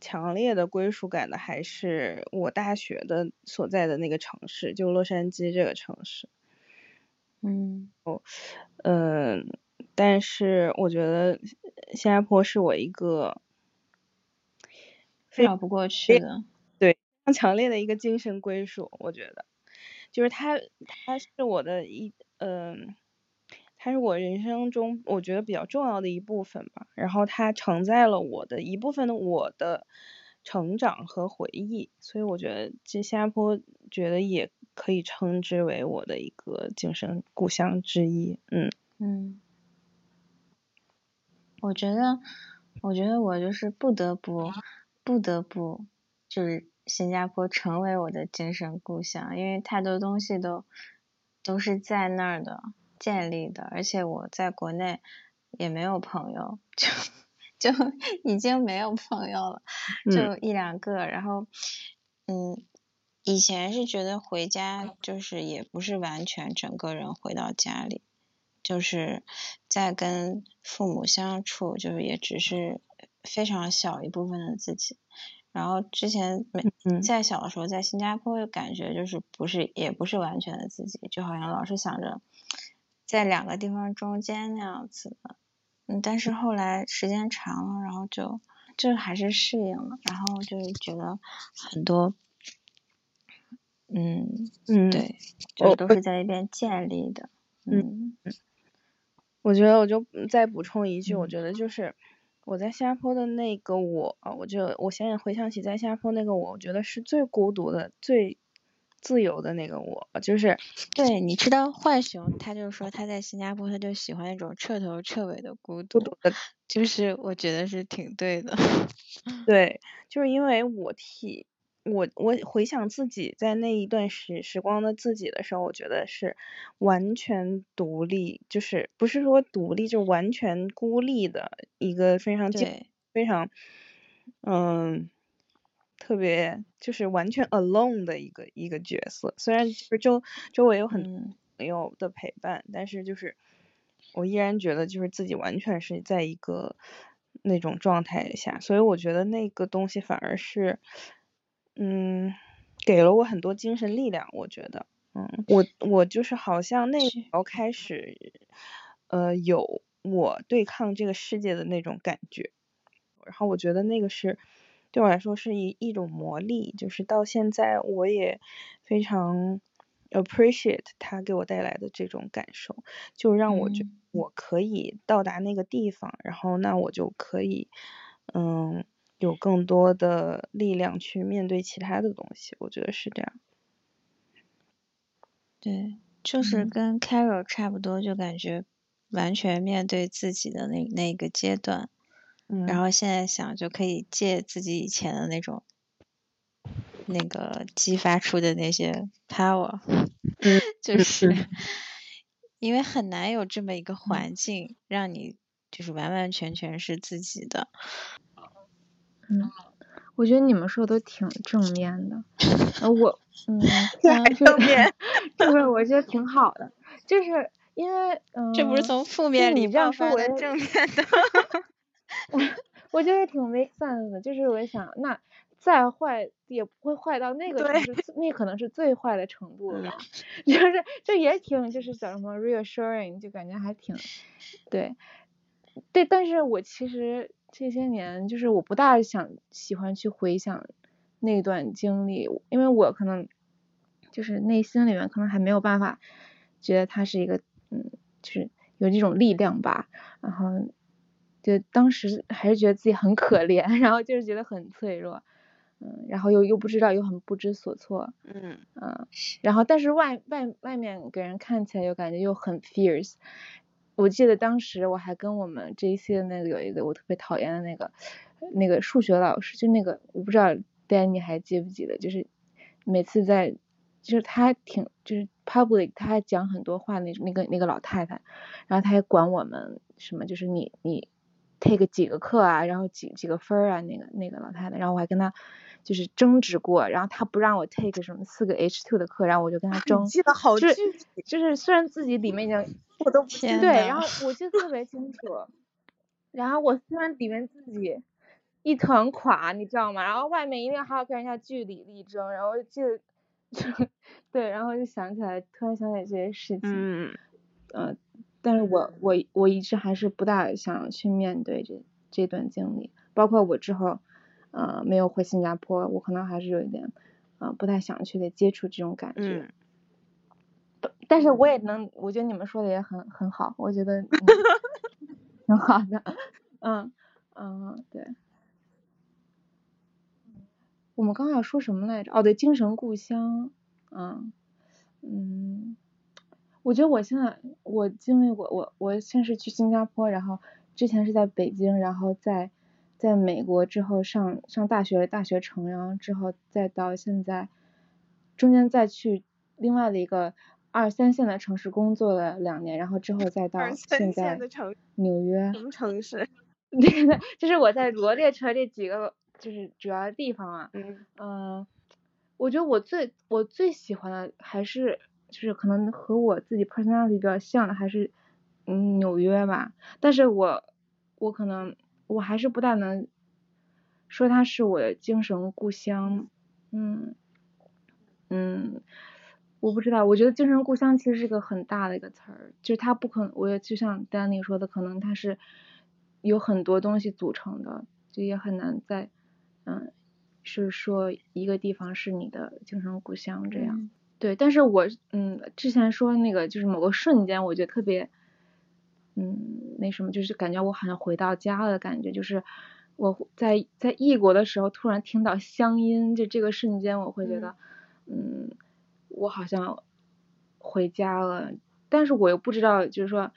[SPEAKER 1] 强烈的归属感的，还是我大学的所在的那个城市，就洛杉矶这个城市。
[SPEAKER 4] 嗯，
[SPEAKER 1] 哦，嗯，但是我觉得新加坡是我一个。
[SPEAKER 4] 非常不过去的，
[SPEAKER 1] 对，非常强烈的一个精神归属，我觉得，就是它，它是我的一，嗯，它是我人生中我觉得比较重要的一部分吧。然后它承载了我的一部分的我的成长和回忆，所以我觉得这新加坡觉得也可以称之为我的一个精神故乡之一。
[SPEAKER 4] 嗯嗯，我觉得，我觉得我就是不得不。不得不就是新加坡成为我的精神故乡，因为太多东西都都是在那儿的建立的，而且我在国内也没有朋友，就就 已经没有朋友了，就一两个。然后，嗯，以前是觉得回家就是也不是完全整个人回到家里，就是在跟父母相处，就是也只是。非常小一部分的自己，然后之前没在小的时候在新加坡，感觉就是不是也不是完全的自己，就好像老是想着在两个地方中间那样子的。嗯，但是后来时间长了，然后就就还是适应了，然后就是觉得很多，嗯嗯，对，就都是在那边建立的。嗯嗯，
[SPEAKER 1] 我觉得我就再补充一句，我觉得就是。我在新加坡的那个我，我就我现在回想起在新加坡那个我，我觉得是最孤独的、最自由的那个我，就是
[SPEAKER 4] 对，你知道浣熊，他就说他在新加坡他就喜欢那种彻头彻尾的孤独，就是我觉得是挺对的，
[SPEAKER 1] 对，就是因为我替。我我回想自己在那一段时时光的自己的时候，我觉得是完全独立，就是不是说独立，就完全孤立的一个非常非常嗯特别就是完全 alone 的一个一个角色。虽然就是周周围有很多朋友的陪伴，但是就是我依然觉得就是自己完全是在一个那种状态下，所以我觉得那个东西反而是。嗯，给了我很多精神力量，我觉得，嗯，我我就是好像那时候开始，呃，有我对抗这个世界的那种感觉，然后我觉得那个是对我来说是一一种魔力，就是到现在我也非常 appreciate 它给我带来的这种感受，就让我觉我可以到达那个地方，然后那我就可以，嗯。有更多的力量去面对其他的东西，我觉得是这样。
[SPEAKER 4] 对，就是跟 Carol 差不多，就感觉完全面对自己的那那个阶段，然后现在想就可以借自己以前的那种那个激发出的那些 power，就是 因为很难有这么一个环境让你就是完完全全是自己的。
[SPEAKER 3] 嗯，我觉得你们说的都挺正面的，呃，我，嗯，
[SPEAKER 1] 正面，
[SPEAKER 3] 这个我觉得挺好的，就是因为，嗯，
[SPEAKER 4] 这不是从负面里爆发的正面的，
[SPEAKER 3] 我我觉得挺 make sense 的，就是我想，那再坏也不会坏到那个程度，那可能是最坏的程度了，就是这也挺就是叫什么 reassuring，就感觉还挺 对。对，但是我其实这些年就是我不大想喜欢去回想那段经历，因为我可能就是内心里面可能还没有办法觉得它是一个嗯，就是有这种力量吧，然后。就当时还是觉得自己很可怜，然后就是觉得很脆弱，嗯，然后又又不知道，又很不知所措，
[SPEAKER 1] 嗯
[SPEAKER 3] 嗯，然后但是外外外面给人看起来又感觉又很 fierce。我记得当时我还跟我们 JC 的那个有一个我特别讨厌的那个那个数学老师，就那个我不知道 Danny 还记不记得，就是每次在就是他挺就是 public 他还讲很多话那那个那个老太太，然后他还管我们什么就是你你。Take 几个课啊，然后几几个分啊，那个那个老太太，然后我还跟她就是争执过，然后她不让我 take 什么四个 H two 的课，然后我就跟她 争，
[SPEAKER 1] 记得好
[SPEAKER 3] 具体，就是虽然自己里面已经
[SPEAKER 1] 我都
[SPEAKER 3] 对，然后我记得特别清楚，然后我虽然里面自己一团垮，你知道吗？然后外面一定还要跟人家据理力争，然后记得 对，然后就想起来，突然想起来这些事情，
[SPEAKER 1] 嗯
[SPEAKER 3] 嗯。但是我我我一直还是不大想去面对这这段经历，包括我之后，呃，没有回新加坡，我可能还是有一点，呃，不太想去的接触这种感觉。嗯。但是我也能，我觉得你们说的也很很好，我觉得 挺好的。嗯嗯，对。我们刚要说什么来着？哦，对，精神故乡。嗯嗯。我觉得我现在我经历过，我我先是去新加坡，然后之前是在北京，然后在在美国之后上上大学，大学城，然后之后再到现在，中间再去另外的一个二三线的城市工作了两年，然后之后再到现在纽约。
[SPEAKER 1] 什么城市？
[SPEAKER 3] 对对，就是我在罗列出来这几个就是主要的地方啊。
[SPEAKER 1] 嗯。
[SPEAKER 3] 嗯，我觉得我最我最喜欢的还是。就是可能和我自己 personality 比较像的还是嗯纽约吧，但是我我可能我还是不大能说它是我的精神故乡，嗯嗯，我不知道，我觉得精神故乡其实是个很大的一个词儿，就是它不可能，我也就像 Danny 说的，可能它是有很多东西组成的，就也很难在嗯是说一个地方是你的精神故乡这样。对，但是我嗯，之前说那个就是某个瞬间，我觉得特别，嗯，那什么，就是感觉我好像回到家了的感觉，就是我在在异国的时候突然听到乡音，就这个瞬间我会觉得，嗯，我好像回家了，但是我又不知道，就是说，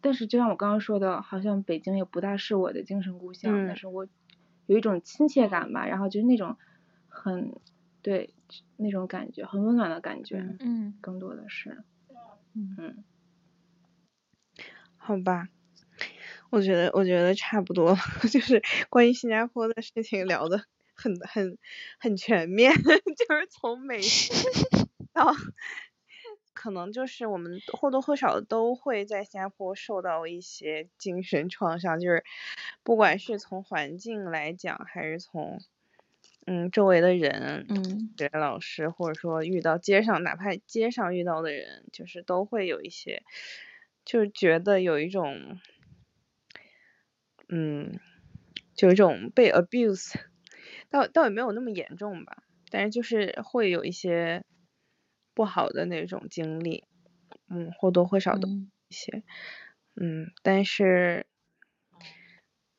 [SPEAKER 3] 但是就像我刚刚说的，好像北京也不大是我的精神故乡，但是我有一种亲切感吧，然后就是那种很。对，那种感觉很温暖的感觉，
[SPEAKER 2] 嗯，
[SPEAKER 3] 更多的是，
[SPEAKER 2] 嗯，
[SPEAKER 1] 好吧，我觉得我觉得差不多，就是关于新加坡的事情聊的很很很全面，就是从美到，可能就是我们或多或少都会在新加坡受到一些精神创伤，就是不管是从环境来讲，还是从。嗯，周围的人，
[SPEAKER 2] 嗯，
[SPEAKER 1] 学老师，或者说遇到街上，哪怕街上遇到的人，就是都会有一些，就是觉得有一种，嗯，就一种被 abuse，倒倒也没有那么严重吧，但是就是会有一些不好的那种经历，嗯，或多或少的一些，嗯，但是，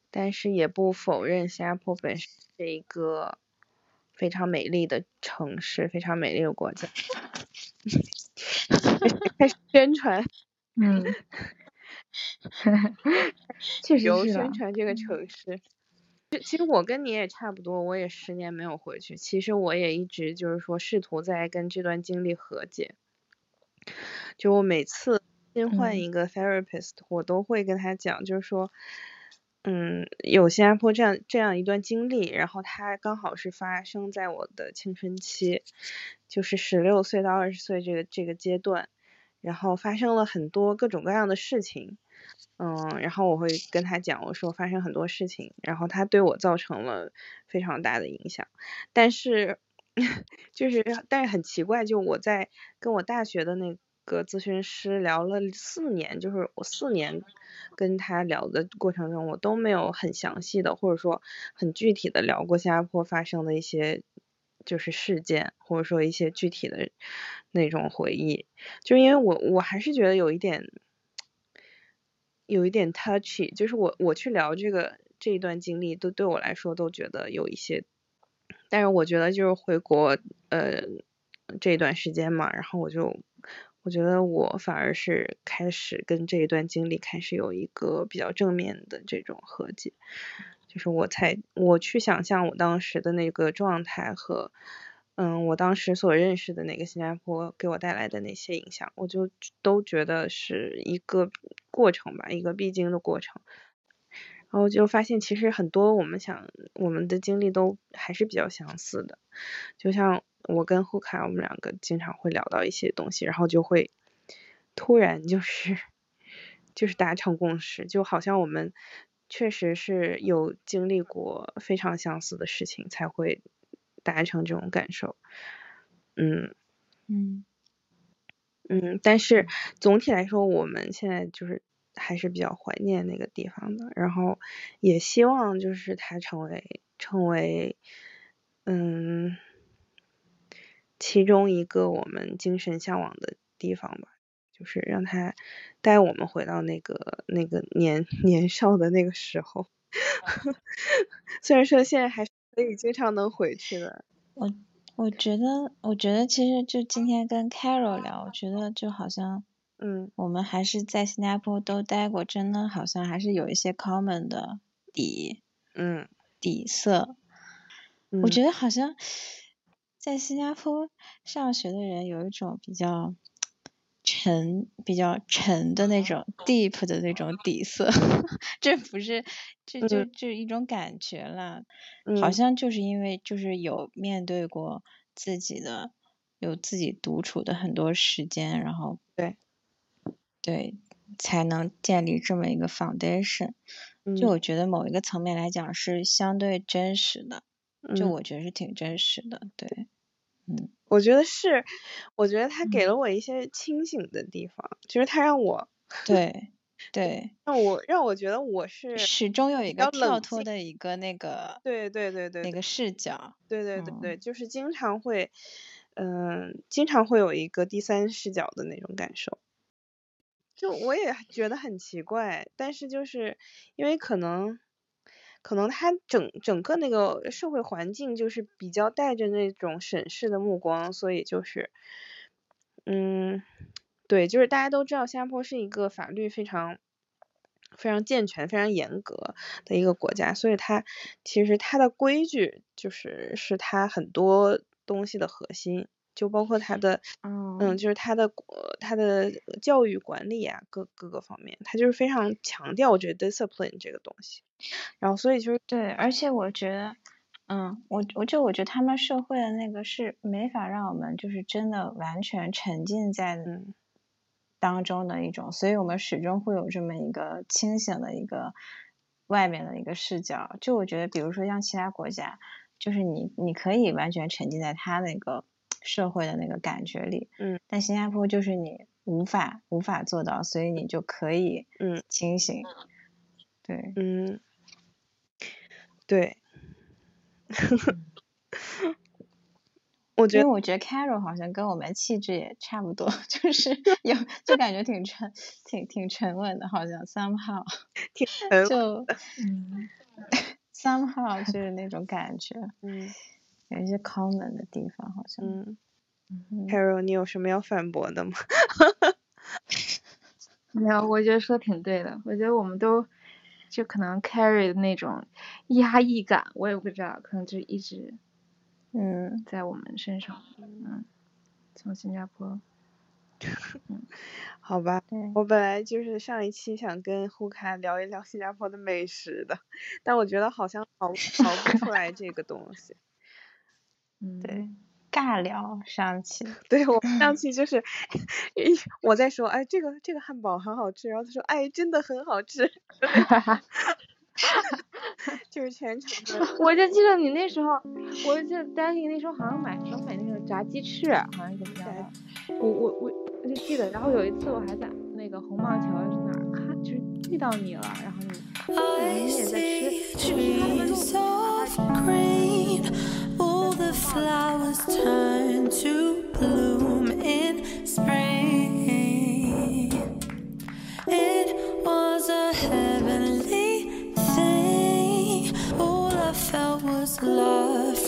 [SPEAKER 1] 但是也不否认新加坡本身是一个。非常美丽的城市，非常美丽的国家。开始宣传，
[SPEAKER 3] 嗯，确实
[SPEAKER 1] 有宣传这个城市。其实我跟你也差不多，我也十年没有回去。其实我也一直就是说试图在跟这段经历和解。就我每次新换一个 therapist，我都会跟他讲，就是说。嗯，有新加坡这样这样一段经历，然后它刚好是发生在我的青春期，就是十六岁到二十岁这个这个阶段，然后发生了很多各种各样的事情，嗯，然后我会跟他讲，我说发生很多事情，然后他对我造成了非常大的影响，但是 就是但是很奇怪，就我在跟我大学的那个咨询师聊了四年，就是我四年跟他聊的过程中，我都没有很详细的或者说很具体的聊过新加坡发生的一些就是事件，或者说一些具体的那种回忆，就因为我我还是觉得有一点。有一点 touchy，就是我我去聊这个这一段经历，都对我来说都觉得有一些，但是我觉得就是回国呃这段时间嘛，然后我就我觉得我反而是开始跟这一段经历开始有一个比较正面的这种和解，就是我才我去想象我当时的那个状态和。嗯，我当时所认识的那个新加坡给我带来的那些影响，我就都觉得是一个过程吧，一个必经的过程。然后就发现，其实很多我们想我们的经历都还是比较相似的。就像我跟胡凯，我们两个经常会聊到一些东西，然后就会突然就是 就是达成共识，就好像我们确实是有经历过非常相似的事情才会。达成这种感受，嗯
[SPEAKER 4] 嗯
[SPEAKER 1] 嗯，但是总体来说，我们现在就是还是比较怀念那个地方的，然后也希望就是它成为成为嗯其中一个我们精神向往的地方吧，就是让他带我们回到那个那个年年少的那个时候，虽然说现在还。可以经常能回去的。
[SPEAKER 4] 我我觉得，我觉得其实就今天跟 Carol 聊，我觉得就好像，
[SPEAKER 1] 嗯，
[SPEAKER 4] 我们还是在新加坡都待过，真的好像还是有一些 common 的底，
[SPEAKER 1] 嗯，
[SPEAKER 4] 底色。我觉得好像在新加坡上学的人有一种比较。沉比较沉的那种 deep 的那种底色，这不是这就就一种感觉了，好像就是因为就是有面对过自己的有自己独处的很多时间，然后
[SPEAKER 1] 对。
[SPEAKER 4] 对才能建立这么一个 foundation，就我觉得某一个层面来讲是相对真实的，就我觉得是挺真实的，对。嗯，
[SPEAKER 1] 我觉得是，我觉得他给了我一些清醒的地方，就是他让我
[SPEAKER 4] 对对
[SPEAKER 1] 让我让我觉得我是
[SPEAKER 4] 始终有一个跳脱的一个那个
[SPEAKER 1] 对对对对
[SPEAKER 4] 那个视角，
[SPEAKER 1] 对对对对，就是经常会嗯经常会有一个第三视角的那种感受，就我也觉得很奇怪，但是就是因为可能。可能他整整个那个社会环境就是比较带着那种审视的目光，所以就是，嗯，对，就是大家都知道新加坡是一个法律非常非常健全、非常严格的一个国家，所以它其实它的规矩就是是它很多东西的核心。就包括他的，嗯，就是他的他的教育管理啊，各各个方面，他就是非常强调我觉得 discipline 这个东西。然后所以就是
[SPEAKER 4] 对，而且我觉得，嗯，我我就我觉得他们社会的那个是没法让我们就是真的完全沉浸在当中的一种，所以我们始终会有这么一个清醒的一个外面的一个视角。就我觉得，比如说像其他国家，就是你你可以完全沉浸在他那个。社会的那个感觉里，
[SPEAKER 1] 嗯，
[SPEAKER 4] 但新加坡就是你无法无法做到，所以你就可以，
[SPEAKER 1] 嗯，
[SPEAKER 4] 清醒，对，
[SPEAKER 1] 嗯，对，我觉得，
[SPEAKER 4] 因为我觉得 Carol 好像跟我们气质也差不多，就是有就感觉挺沉，挺挺沉稳的，好像 somehow，
[SPEAKER 1] 挺
[SPEAKER 4] 就，嗯，somehow 就是那种感觉，
[SPEAKER 1] 嗯。
[SPEAKER 4] 有一些 common 的地方，好像。
[SPEAKER 1] 嗯。Carol，你有什么要反驳的吗？
[SPEAKER 3] 没有，我觉得说挺对的。我觉得我们都就可能 carry 的那种压抑感，我也不知道，可能就一直
[SPEAKER 4] 嗯
[SPEAKER 3] 在我们身上。嗯。从新加坡。
[SPEAKER 1] 嗯。好吧。我本来就是上一期想跟胡凯聊一聊新加坡的美食的，但我觉得好像 熬熬不出来这个东西。
[SPEAKER 3] 嗯，
[SPEAKER 1] 对，
[SPEAKER 4] 尬聊上去，
[SPEAKER 1] 对我上去就是，我在说，哎，这个这个汉堡很好吃，然后他说，哎，真的很好吃，就是全程的。
[SPEAKER 3] 我就记得你那时候，我就担心那时候好像买想买那个炸鸡翅，好像怎么样的，我我我我就记得，然后有一次我还在那个红帽桥是哪儿看，就是遇到你了，然后你你也在吃，就是他们
[SPEAKER 5] all the flowers turn to bloom
[SPEAKER 6] in
[SPEAKER 5] spring.
[SPEAKER 6] It
[SPEAKER 5] was a
[SPEAKER 6] heavenly thing. All I felt was love.